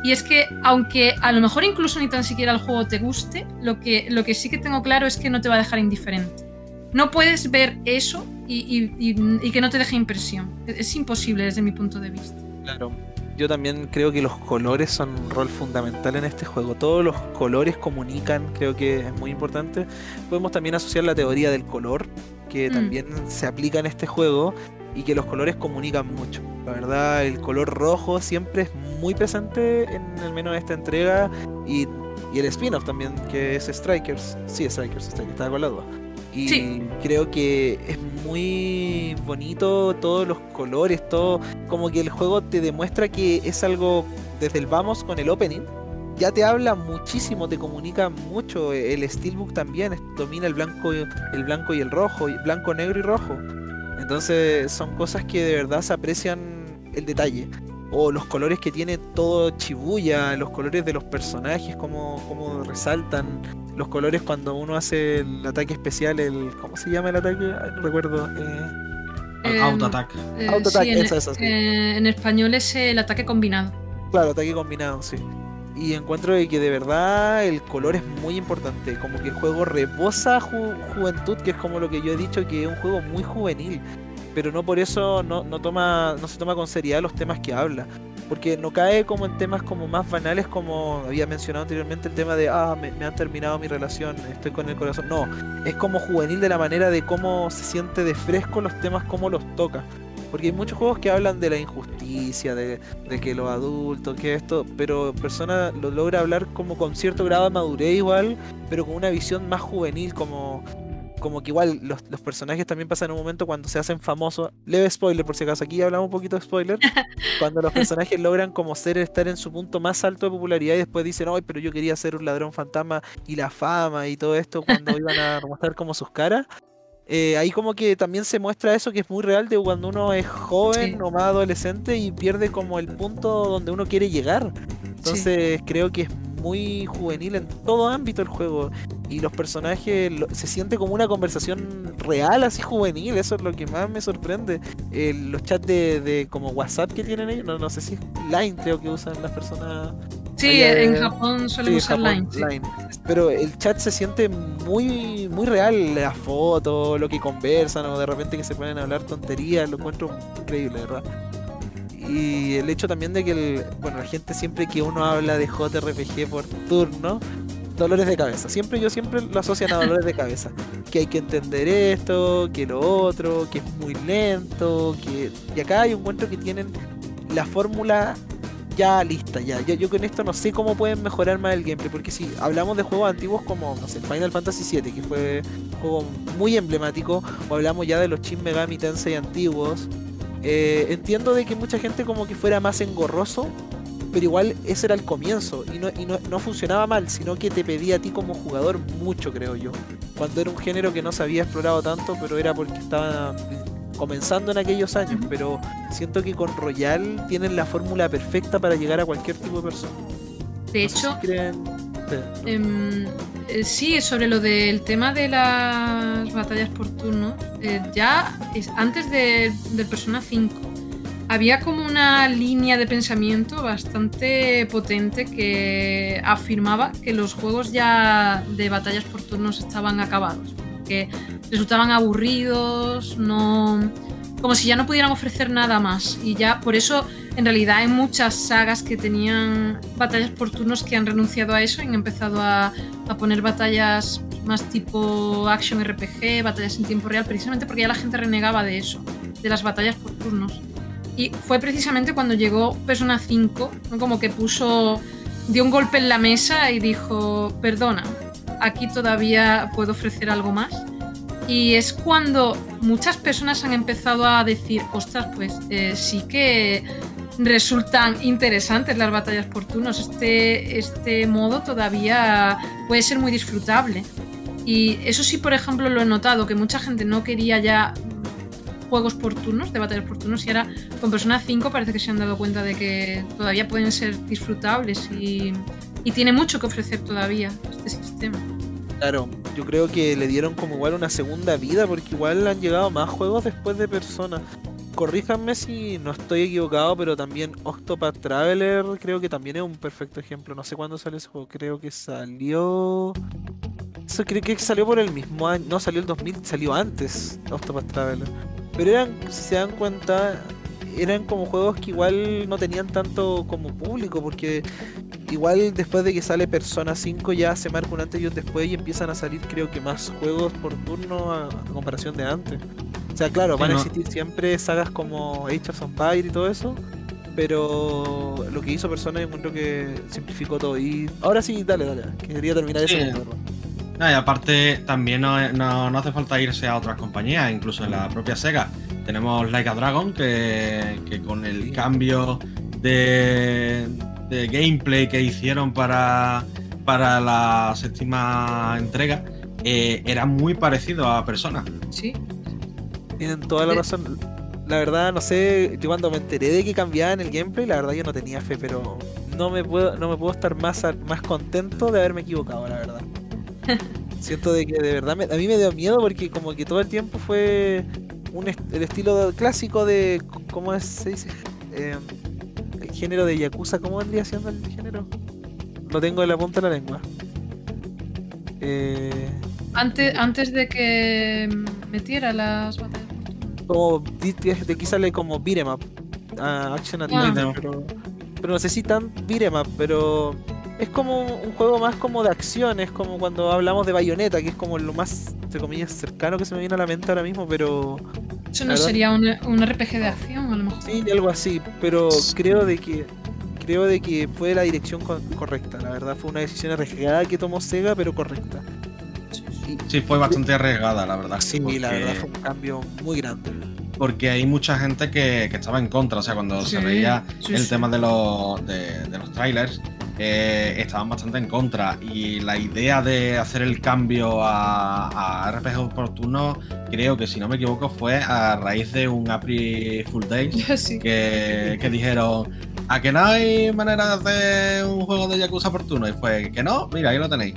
y es que, aunque a lo mejor incluso ni tan siquiera el juego te guste, lo que, lo que sí que tengo claro es que no te va a dejar indiferente. No puedes ver eso y, y, que no te deje impresión. Es imposible desde mi punto de vista. Claro. Yo también creo que los colores son un rol fundamental en este juego. Todos los colores comunican, creo que es muy importante. Podemos también asociar la teoría del color, que mm. también se aplica en este juego y que los colores comunican mucho. La verdad, el color rojo siempre es muy presente en el menos esta entrega y, y el spin-off también, que es Strikers. Sí, Strikers, Strikers estaba con la duda. Y creo que es muy bonito todos los colores, todo como que el juego te demuestra que es algo desde el vamos con el opening. Ya te habla muchísimo, te comunica mucho. El steelbook también domina el blanco, el blanco y el rojo, blanco, negro y rojo. Entonces son cosas que de verdad se aprecian el detalle. O los colores que tiene todo Chibuya, los colores de los personajes, como, como resaltan. Los colores cuando uno hace el ataque especial, el. ¿Cómo se llama el ataque? no recuerdo. Eh... Auto attack. Eh, Auto attack, en, eso, eso, sí. Eh, en español es el ataque combinado. Claro, ataque combinado, sí. Y encuentro que de verdad el color es muy importante. Como que el juego rebosa juventud, que es como lo que yo he dicho, que es un juego muy juvenil. Pero no por eso no, no, toma, no se toma con seriedad los temas que habla. Porque no cae como en temas como más banales como había mencionado anteriormente el tema de, ah, me, me han terminado mi relación, estoy con el corazón. No, es como juvenil de la manera de cómo se siente de fresco los temas, cómo los toca. Porque hay muchos juegos que hablan de la injusticia, de, que los adultos, que esto, pero Persona lo logra hablar como con cierto grado de madurez igual, pero con una visión más juvenil, como, como que igual los, personajes también pasan un momento cuando se hacen famosos. Leve spoiler, por si acaso, aquí hablamos un poquito de spoiler. cuando los personajes logran como ser, estar en su punto más alto de popularidad y después dicen, ay, pero yo quería ser un ladrón fantasma y la fama y todo esto cuando iban a mostrar como sus caras. Eh, ahí como que también se muestra eso que es muy real de cuando uno es joven o más adolescente y pierde como el punto donde uno quiere llegar. Entonces creo que es muy juvenil en todo ámbito el juego. Y los personajes se siente como una conversación real así juvenil eso es lo que más me sorprende. Los chats de, como WhatsApp que tienen ellos no, no sé si es Line creo que usan las personas. Sí, en Japón suelen usar Line, Pero el chat se siente muy, muy real, las fotos, lo que conversan, o de repente que se pueden hablar tonterías, lo encuentro increíble, ¿verdad? Y el hecho también de que el, bueno, la gente siempre que uno habla de JRPG por turno, dolores de cabeza. Siempre yo siempre lo asocian a dolores de cabeza. Que hay que entender esto, que lo otro, que es muy lento, que. Y acá hay un encuentro que tienen la fórmula ya lista, ya. Yo, yo, con esto no sé cómo pueden mejorar más el gameplay, porque si hablamos de juegos antiguos como, no sé, Final Fantasy VII, que fue un juego muy emblemático, o hablamos ya de los Shin Megami Tensei antiguos, eh, entiendo de que mucha gente como que fuera más engorroso, pero igual ese era el comienzo y, no, y no, no, funcionaba mal, sino que te pedía a ti como jugador mucho, creo yo. Cuando era un género que no se había explorado tanto, pero era porque estaba comenzando en aquellos años, pero siento que con Royal tienen la fórmula perfecta para llegar a cualquier tipo de persona. De hecho, Em, eh, sí, sobre lo del tema de las batallas por turno, eh, ya es, antes de, del Persona 5 había como una línea de pensamiento bastante potente que afirmaba que los juegos ya de batallas por turnos estaban acabados, que resultaban aburridos, no como si ya no pudieran ofrecer nada más y ya por eso en realidad hay muchas sagas que tenían batallas por turnos que han renunciado a eso y han empezado a, a poner batallas más tipo action RPG, batallas en tiempo real, precisamente porque ya la gente renegaba de eso, de las batallas por turnos. Y fue precisamente cuando llegó Persona 5, ¿no? como que puso, dio un golpe en la mesa y dijo, perdona, aquí todavía puedo ofrecer algo más. Y es cuando muchas personas han empezado a decir, ostras, pues eh, sí que resultan interesantes las batallas por turnos. Este, este modo todavía puede ser muy disfrutable. Y eso sí, por ejemplo, lo he notado, que mucha gente no quería ya juegos por turnos, de batallas por turnos, y ahora con Persona 5 parece que se han dado cuenta de que todavía pueden ser disfrutables y, y tiene mucho que ofrecer todavía este sistema. Claro, yo creo que le dieron como igual una segunda vida, porque igual han llegado más juegos después de Persona. Corríjanme si no estoy equivocado, pero también Octopath Traveler creo que también es un perfecto ejemplo. No sé cuándo salió ese juego, creo que salió... Eso creo que salió por el mismo año, no salió el 2000, salió antes Octopath Traveler. Pero eran, si se dan cuenta, eran como juegos que igual no tenían tanto como público, porque igual después de que sale Persona 5 ya se marca un antes y un después y empiezan a salir creo que más juegos por turno a, a comparación de antes. O sea, claro, Sí, van a existir siempre sagas como Age of Empires y todo eso, pero lo que hizo Persona yo encuentro que simplificó todo. Y ahora sí, dale, dale, que quería terminar Sí. eso. No, y aparte también no, no- no hace falta irse a otras compañías, incluso en la propia Sega. Tenemos Like a Dragon, que, que con el cambio de, de gameplay que hicieron para, para la séptima entrega, eh, era muy parecido a Persona. Sí. Tienen toda la razón. La verdad, no sé, yo cuando me enteré de que cambiaban el gameplay, la verdad yo no tenía fe, pero no me puedo, no me puedo estar más, más contento de haberme equivocado, la verdad. Siento de que de verdad me- a mí me dio miedo porque como que todo el tiempo fue un est- el estilo clásico de ¿cómo es, se dice? Eh, el género de Yakuza, ¿cómo vendría siendo el género? Lo tengo en la punta de la lengua. Eh, Antes, antes de que metiera las batallas como de aquí sale como beat'em up action adventure Ah. pero, pero no sé si tan beat'em up pero es como un juego más como de acción es como cuando hablamos de Bayonetta que es como lo más entre comillas cercano que se me viene a la mente ahora mismo pero Eso no ¿Verdad? sería un, un RPG de acción, a lo mejor. sí algo así pero creo de que creo de que fue la dirección co- correcta la verdad fue una decisión arriesgada que tomó Sega pero correcta Sí, fue bastante arriesgada, la verdad. sí porque- la verdad fue un cambio muy grande porque hay mucha gente que, que estaba en contra. O sea, cuando se veía sí, el sí. tema de los, de, de los trailers, eh, estaban bastante en contra. Y la idea de hacer el cambio a, a RPG oportuno, creo que si no me equivoco, fue a raíz de un April Full Days Sí. que, que dijeron. ¿A que no hay manera de hacer un juego de Yakuza oportuno? Y fue que no, mira, ahí lo tenéis.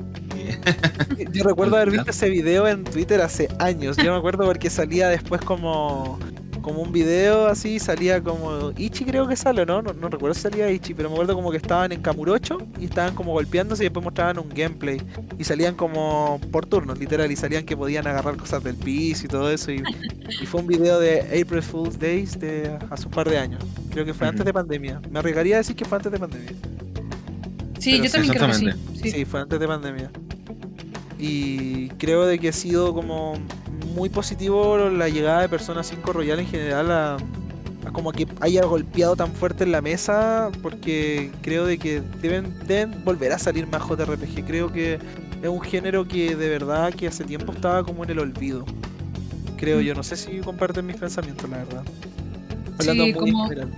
Yo recuerdo haber visto ese video en Twitter hace años. Yo me acuerdo porque salía después como, como un video así, salía como Ichi creo que sale, ¿no? ¿no? No recuerdo si salía Ichi, pero me acuerdo como que estaban en Kamurocho y estaban como golpeándose y después mostraban un gameplay. Y salían como por turnos, literal, y salían que podían agarrar cosas del piso y todo eso. Y, y fue un video de April Fool's Days de hace un par de años. Creo que fue antes de pandemia. Me arriesgaría a decir que fue antes de pandemia. Sí, Pero yo sí, también creo que sí. sí. Sí, fue antes de pandemia. Y creo de que ha sido como muy positivo la llegada de Persona 5 Royal en general a, a como que haya golpeado tan fuerte en la mesa porque creo de que deben, deben volver a salir más JRPG. Creo que es un género que de verdad que hace tiempo estaba como en el olvido. Creo yo, no sé si comparten mis pensamientos, la verdad. Hablando Sí, muy como- general.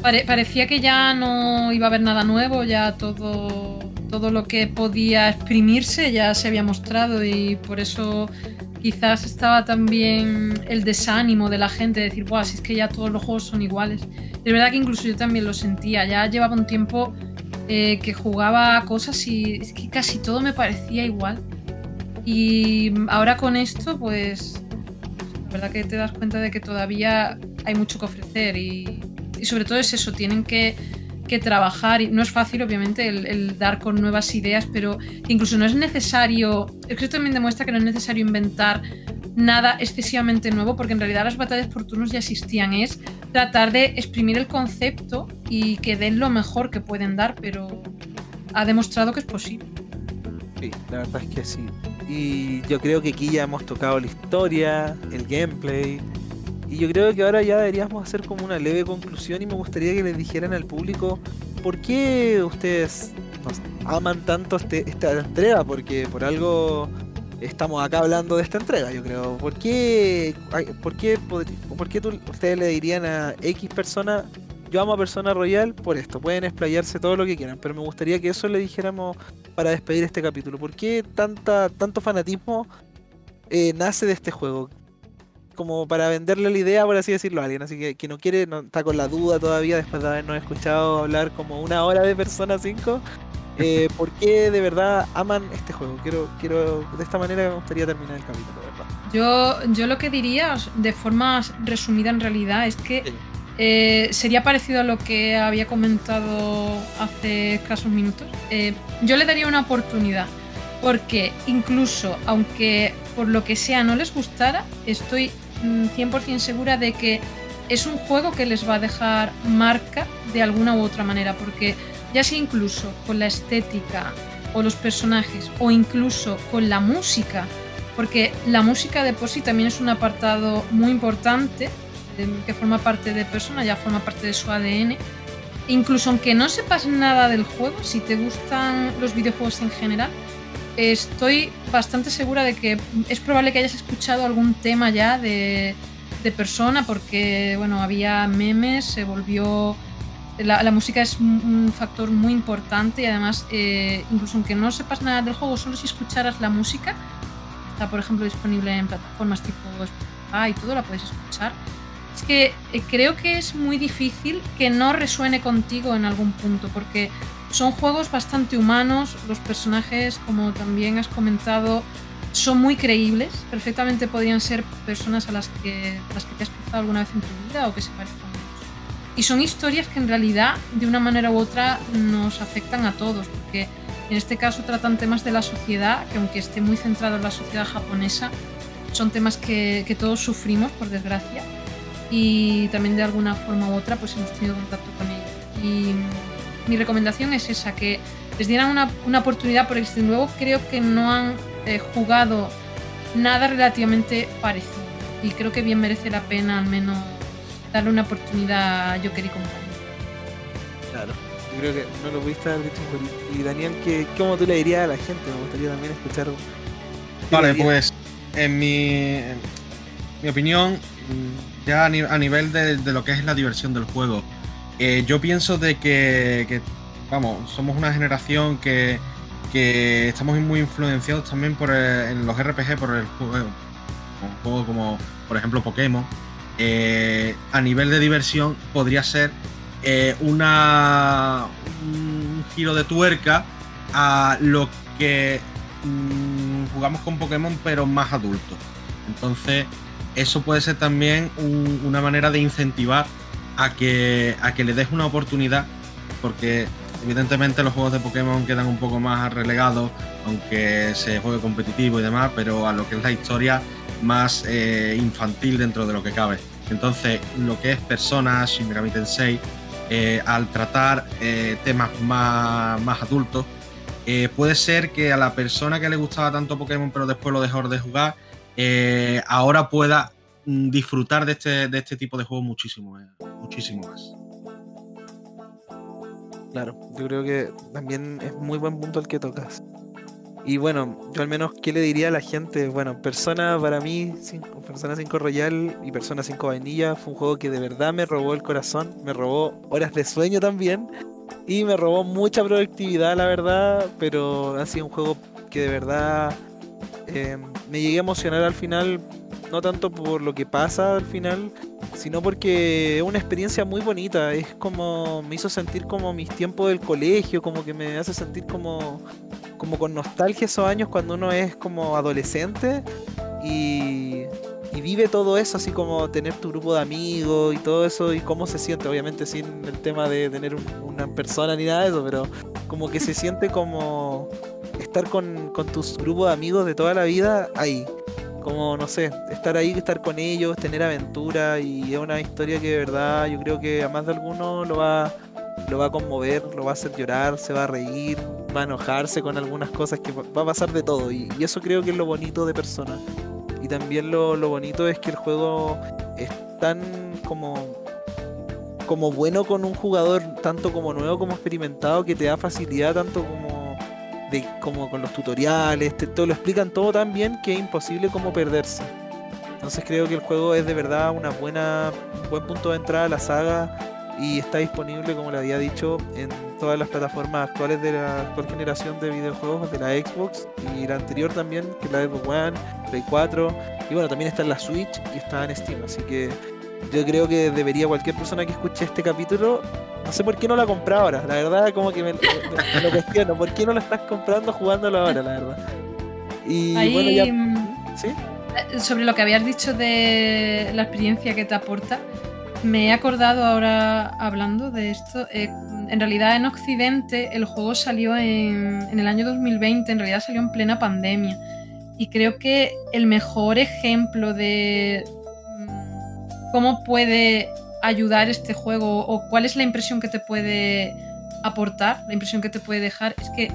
Pare- parecía que ya no iba a haber nada nuevo, ya todo, todo lo que podía exprimirse ya se había mostrado y por eso quizás estaba también el desánimo de la gente de decir, Buah, si es que ya todos los juegos son iguales. Es verdad que incluso yo también lo sentía, ya llevaba un tiempo eh, que jugaba cosas y es que casi todo me parecía igual. Y ahora con esto, pues la verdad que te das cuenta de que todavía hay mucho que ofrecer y, sobre todo es eso, tienen que, trabajar y no es fácil obviamente el, dar con nuevas ideas, pero incluso no es necesario, esto también demuestra que no es necesario inventar nada excesivamente nuevo porque en realidad las batallas por turnos ya existían, es tratar de exprimir el concepto y que den lo mejor que pueden dar, pero ha demostrado que es posible. Sí, la verdad es que sí. Y yo creo que aquí ya hemos tocado la historia, el gameplay. Y yo creo que ahora ya deberíamos hacer como una leve conclusión y me gustaría que les dijeran al público por qué ustedes aman tanto este, esta entrega, porque por algo estamos acá hablando de esta entrega, yo creo. ¿Por qué, por qué, por qué ustedes le dirían a X persona, yo amo a Persona Royal por esto? Pueden explayarse todo lo que quieran, pero me gustaría que eso le dijéramos para despedir este capítulo. ¿Por qué tanta, tanto fanatismo eh, nace de este juego? Como para venderle la idea, por así decirlo, a alguien. Así que que no quiere, no, está con la duda todavía después de habernos escuchado hablar como una hora de Persona 5. Eh, ¿Por qué de verdad aman este juego? Quiero, quiero, de esta manera me gustaría terminar el capítulo, ¿verdad? Yo, yo lo que diría, de forma resumida en realidad, es que eh, sería parecido a lo que había comentado hace escasos minutos. Eh, yo le daría una oportunidad, porque incluso aunque por lo que sea no les gustara, estoy 100% mm, segura de que es un juego que les va a dejar marca de alguna u otra manera, porque ya sea incluso con la estética o los personajes o incluso con la música, porque la música de por sí también es un apartado muy importante que forma parte de persona, ya forma parte de su ADN. Incluso aunque no sepas nada del juego, si te gustan los videojuegos en general, estoy bastante segura de que es probable que hayas escuchado algún tema ya de, de persona, porque bueno, había memes, se volvió la, música es un factor muy importante y además, eh, incluso aunque no sepas nada del juego, solo si escucharas la música, está por ejemplo disponible en plataformas tipo Spotify y todo, la puedes escuchar. Es que eh, creo que es muy difícil que no resuene contigo en algún punto, porque son juegos bastante humanos, los personajes, como también has comentado, son muy creíbles, perfectamente podrían ser personas a las que, las que te has cruzado alguna vez en tu vida o que se parecen y son historias que en realidad, de una manera u otra, nos afectan a todos, porque en este caso tratan temas de la sociedad, que aunque esté muy centrado en la sociedad japonesa, son temas que, todos sufrimos, por desgracia, y también de alguna forma u otra pues hemos tenido contacto con ellos. Mi recomendación es esa, que les dieran una, una oportunidad, porque desde luego creo que no han eh, jugado nada relativamente parecido. Y creo que bien merece la pena al menos darle una oportunidad a Joker y compañía. Claro, yo creo que no lo pudiste haber dicho Y Daniel, ¿qué, ¿cómo tú le dirías a la gente? Me gustaría también escuchar. Vale, pues en mi, mi opinión, ya a, nivel de, lo que es la diversión del juego, eh, yo pienso de que, vamos, somos una generación que, que estamos muy influenciados también por en los RPG por el juego, un juego como por ejemplo Pokémon eh, a nivel de diversión podría ser eh, una, un giro de tuerca a lo que mm, jugamos con Pokémon pero más adultos. Entonces eso puede ser también una manera de incentivar a que, a que le des una oportunidad porque evidentemente los juegos de Pokémon quedan un poco más relegados, aunque se juegue competitivo y demás, pero a lo que es la historia más eh, infantil dentro de lo que cabe. Entonces, lo que es personas, Shin Megami Tensei, eh, al tratar eh, temas más, más adultos, puede ser que a la persona que le gustaba tanto Pokémon pero después lo dejó de jugar, ahora pueda disfrutar de este, de este tipo de juegos muchísimo, muchísimo más. Claro, yo creo que también es muy buen punto el que tocas. Y bueno, yo al menos, ¿qué le diría a la gente? Bueno, Persona para mí, Persona 5 Royal y Persona 5 Vainilla fue un juego que de verdad me robó el corazón, me robó horas de sueño también y me robó mucha productividad, la verdad, pero ha sido un juego que de verdad em, me llegué a emocionar al final no tanto por lo que pasa al final, sino porque es una experiencia muy bonita. Es como me hizo sentir como mis tiempos del colegio, como que me hace sentir como, como con nostalgia esos años cuando uno es como adolescente y, vive todo eso, así como tener tu grupo de amigos y todo eso y cómo se siente, obviamente sin el tema de tener un- una persona ni nada de eso, pero como que se siente como estar con, con tus grupos de amigos de toda la vida ahí. Como, no sé, estar ahí, estar con ellos, tener aventura y es una historia que de verdad yo creo que a más de alguno lo va, lo va a conmover, lo va a hacer llorar, se va a reír, va a enojarse con algunas cosas que va a pasar de todo y, y eso creo que es lo bonito de Persona. Y también lo, lo bonito es que el juego es tan como como bueno con un jugador tanto como nuevo como experimentado que te da facilidad tanto como como con los tutoriales todo lo explican todo tan bien que es imposible como perderse. Entonces creo que el juego es de verdad una buena un buen punto de entrada a la saga y está disponible como le había dicho en todas las plataformas actuales de la actual generación de videojuegos de la Xbox y la anterior también que es la Xbox One Play 4 y bueno también está en la Switch y está en Steam así que yo creo que debería cualquier persona que escuche este capítulo, no sé por qué no la comprado ahora, la verdad como que me, me- me lo cuestiono, ¿por qué no la estás comprando jugándolo ahora, la verdad? Y Ahí, bueno, ya, mm, ¿sí? eh, sobre lo que habías dicho de la experiencia que te aporta, me he acordado ahora hablando de esto. eh, en realidad en Occidente el juego salió en, en el año 2020, en realidad salió en plena pandemia. Y creo que el mejor ejemplo de cómo puede ayudar este juego o cuál es la impresión que te puede aportar, la impresión que te puede dejar, es que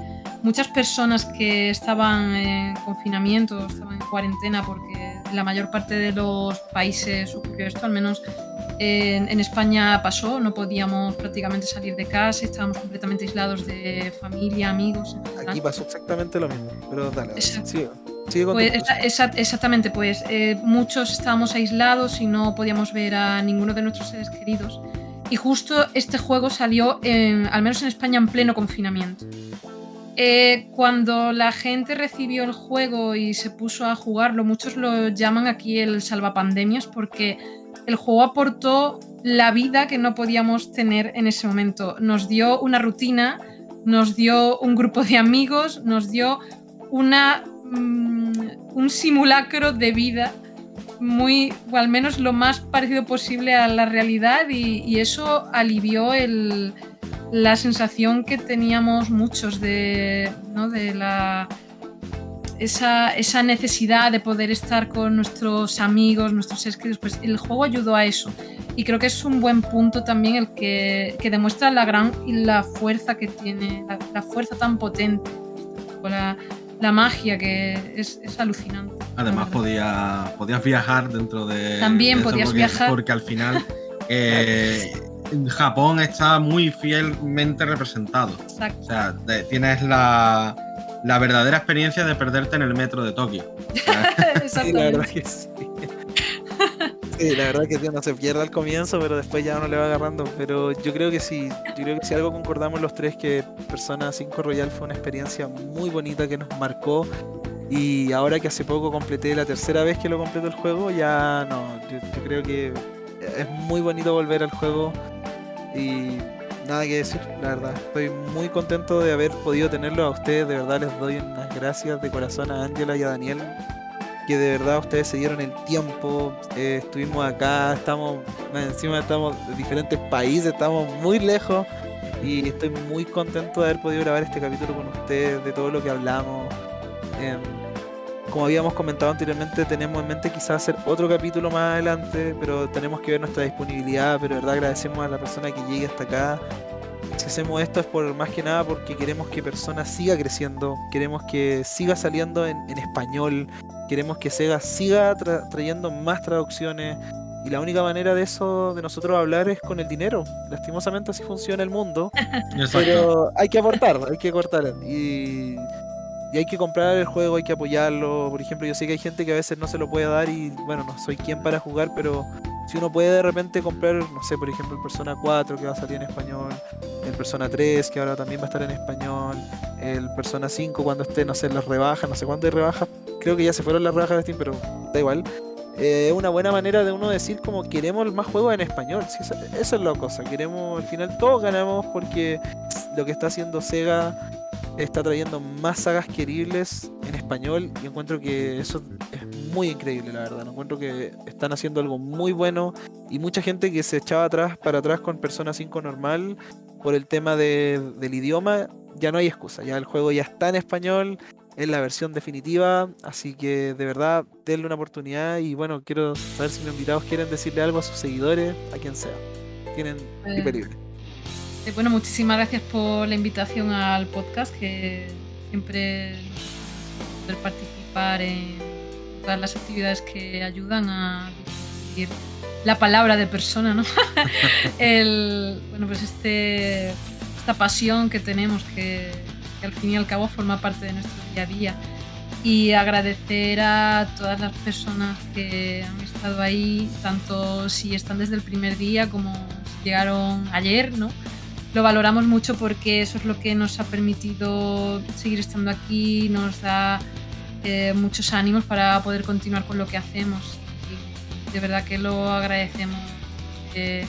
muchas personas que estaban en confinamiento, estaban en cuarentena, porque en la mayor parte de los países ocurrió esto, al menos en, en España pasó, no podíamos prácticamente salir de casa, estábamos completamente aislados de familia, amigos. general. Aquí pasó exactamente lo mismo, pero dale, Exacto. Sigue, sigue con Pues, esa- exactamente, pues eh, muchos estábamos aislados y no podíamos ver a ninguno de nuestros seres queridos. Y justo este juego salió, en- al menos en España, en pleno confinamiento. Eh, cuando la gente recibió el juego y se puso a jugarlo, muchos lo llaman aquí el salvapandemias porque el juego aportó la vida que no podíamos tener en ese momento. Nos dio una rutina, nos dio un grupo de amigos, nos dio una, mm, un simulacro de vida muy, o al menos lo más parecido posible a la realidad y, eso alivió la sensación que teníamos muchos de, ¿no? de la, esa, necesidad de poder estar con nuestros amigos, nuestros seres queridos, pues el juego ayudó a eso. Y creo que es un buen punto también el que, demuestra la gran y la fuerza que tiene, la, fuerza tan potente, la magia que es, es alucinante. Además verdad. podía, podías viajar dentro de... También de podías porque, viajar. Porque al final eh, Japón está muy fielmente representado. Exacto. O sea, de- tienes la, la verdadera experiencia de perderte en el metro de Tokio. Sí, la verdad que sí. Sí, la verdad que tío, no se pierde al comienzo, pero después ya uno le va agarrando. Pero yo creo que sí, yo creo que si algo concordamos los tres, que Persona 5 Royal fue una experiencia muy bonita que nos marcó. Y ahora que hace poco completé la tercera vez que lo completo el juego, ya no, yo, yo creo que es muy bonito volver al juego. Y nada que decir, la verdad. Estoy muy contento de haber podido tenerlo a ustedes. De verdad les doy unas gracias de corazón a Ángela y a Daniel que de verdad ustedes se dieron el tiempo, eh, estuvimos acá, estamos, encima estamos de diferentes países, estamos muy lejos y estoy muy contento de haber podido grabar este capítulo con ustedes, de todo lo que hablamos. Em, como habíamos comentado anteriormente, tenemos en mente quizás hacer otro capítulo más adelante, pero tenemos que ver nuestra disponibilidad, pero de verdad agradecemos a la persona que llegue hasta acá. Si hacemos esto es por más que nada porque queremos que Persona siga creciendo, queremos que siga saliendo en, en español, queremos que Sega siga tra- trayendo más traducciones y la única manera de eso, de nosotros hablar, es con el dinero. Lastimosamente así funciona el mundo, Exacto. pero hay que aportar, hay que aportar. Y, y hay que comprar el juego, hay que apoyarlo. Por ejemplo, yo sé que hay gente que a veces no se lo puede dar y bueno, no soy quien para jugar, pero si uno puede de repente comprar, no sé, por ejemplo, el Persona 4 que va a salir en español, el Persona 3 que ahora también va a estar en español, el Persona 5 cuando esté, no sé, las rebajas, no sé cuándo hay rebajas, creo que ya se fueron las rebajas de Steam, pero da igual. eh, es una buena manera de uno decir como queremos más juegos en español. Sí, esa, esa es la cosa. Queremos, al final todos ganamos porque lo que está haciendo Sega está trayendo más sagas queribles en español y encuentro que eso es muy increíble, la verdad. Encuentro que están haciendo algo muy bueno y mucha gente que se echaba atrás para atrás con Persona 5 normal por el tema de- del idioma, ya no hay excusa. Ya el juego ya está en español, es la versión definitiva, así que de verdad denle una oportunidad y bueno, quiero saber si mis invitados quieren decirle algo a sus seguidores, a quien sea. Tienen Eh, libre. Eh, Bueno, muchísimas gracias por la invitación al podcast, que siempre poder participar en todas las actividades que ayudan a difundir la palabra de persona, ¿no? El, bueno, pues este, esta pasión que tenemos que, que al fin y al cabo forma parte de nuestro día a día. Y agradecer a todas las personas que han estado ahí, tanto si están desde el primer día como si llegaron ayer, ¿no? Lo valoramos mucho porque eso es lo que nos ha permitido seguir estando aquí, nos da eh, muchos ánimos para poder continuar con lo que hacemos. Y de verdad que lo agradecemos eh,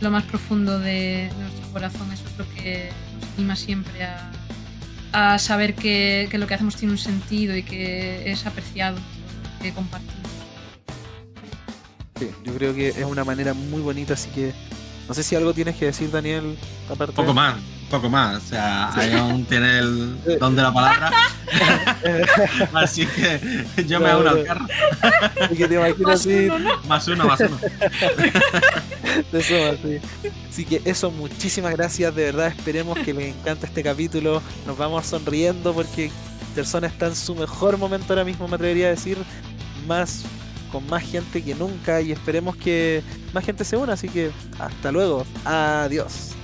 lo más profundo de, nuestro corazón. Eso es lo que nos anima siempre a, a saber que, que lo que hacemos tiene un sentido y que es apreciado, que compartimos. Sí, yo creo que es una manera muy bonita, así que no sé si algo tienes que decir, Daniel, aparte. Poco más, poco más. O sea, Ion tiene el don de la palabra. Así que yo me que te imaginas Más así, uno, ¿no? Más uno, más uno. de sí. Así que eso, muchísimas gracias, de verdad, esperemos que les encante este capítulo. Nos vamos sonriendo porque Persona está en su mejor momento ahora mismo, me atrevería a decir, más con más gente que nunca y esperemos que más gente se una, así que hasta luego, adiós.